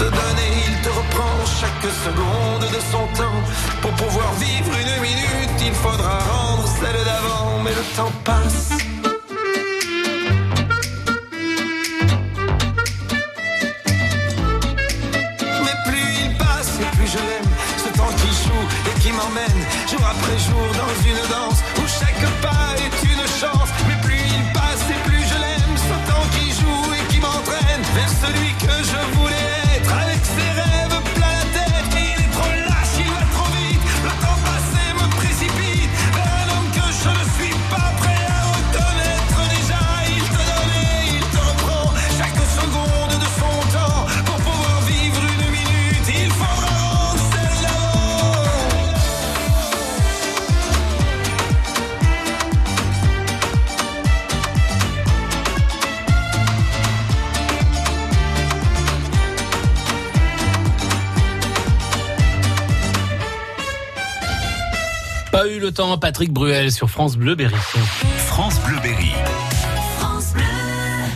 te donner, il te reprend chaque seconde de son temps. Pour pouvoir vivre une minute, il faudra rendre celle d'avant, mais le temps passe. Mais plus il passe et plus je l'aime, ce temps qui joue et qui m'emmène jour après jour dans une danse Pas eu le temps, Patrick Bruel sur France Bleu Berry. France Bleu Berry.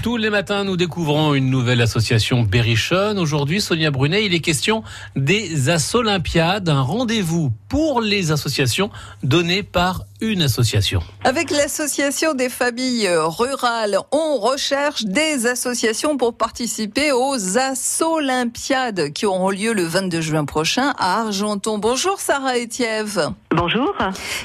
Tous les matins, nous découvrons une nouvelle association Berrichonne. Aujourd'hui, Sonia Brunet, il est question des Olympiades, un rendez-vous pour les associations donné par une association. Avec l'association des familles rurales, on recherche des associations pour participer aux Olympiades qui auront lieu le 22 juin prochain à Argenton. Bonjour Sarah Etiève. Bonjour.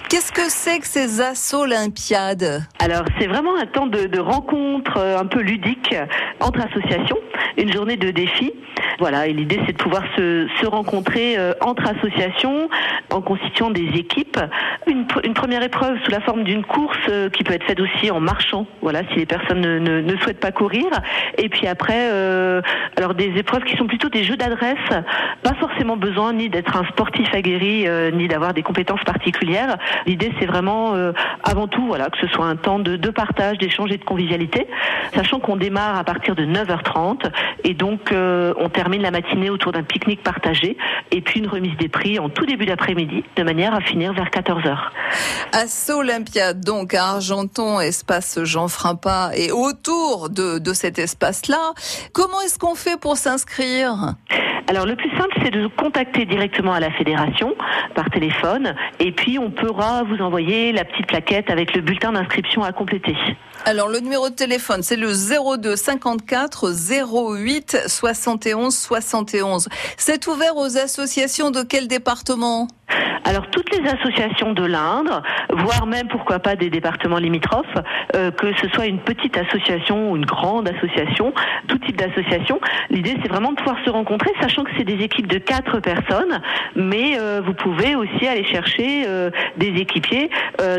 Qu'est-ce que c'est que ces Olympiades Alors, c'est vraiment un temps de, de rencontre euh, un peu ludique entre associations, une journée de défi. Voilà, et l'idée c'est de pouvoir se, se rencontrer euh, entre associations en constituant des équipes. Une, une première épreuve sous la forme d'une course euh, qui peut être faite aussi en marchant, voilà, si les personnes ne, ne, ne souhaitent pas courir. Et puis après, euh, alors des épreuves qui sont plutôt des jeux d'adresse, pas forcément besoin ni d'être un sportif aguerri, euh, ni d'avoir des compétences particulières. L'idée c'est vraiment euh, avant tout voilà que ce soit un temps de, de partage, d'échange et de convivialité, sachant qu'on démarre à partir de 9h30 et donc euh, on termine la matinée autour d'un pique-nique partagé et puis une remise des prix en tout début d'après-midi de manière à finir vers 14h. À Olympiade, donc à Argenton, espace Jean Frappa, et autour de, de cet espace-là, comment est-ce qu'on fait pour s'inscrire? Alors le plus simple, c'est de contacter directement à la fédération par téléphone, et puis on pourra vous envoyer la petite plaquette avec le bulletin d'inscription à compléter. Alors le numéro de téléphone, c'est le 02 54 08 71 71. C'est ouvert aux associations de quel département? Alors toutes les associations de l'Indre, voire même pourquoi pas des départements limitrophes, euh, que ce soit une petite association ou une grande association, tout type d'association, l'idée c'est vraiment de pouvoir se rencontrer, sachant que c'est des équipes de quatre personnes, mais euh, vous pouvez aussi aller chercher euh, des équipiers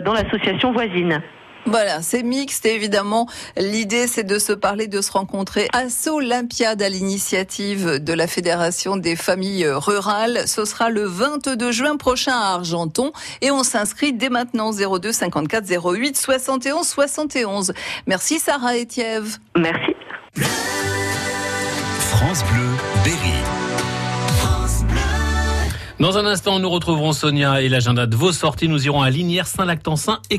dans l'association voisine. Voilà, c'est mixte et évidemment. L'idée, c'est de se parler, de se rencontrer. Asso Olympiade à l'initiative de la Fédération des familles rurales. Ce sera le 22 juin prochain à Argenton et on s'inscrit dès maintenant 02 54 08 71 71. Merci Sarah Etiève. Merci. France Bleu Berry. Dans un instant, nous retrouverons Sonia et l'agenda de vos sorties. Nous irons à Linière, Saint-Lactansin et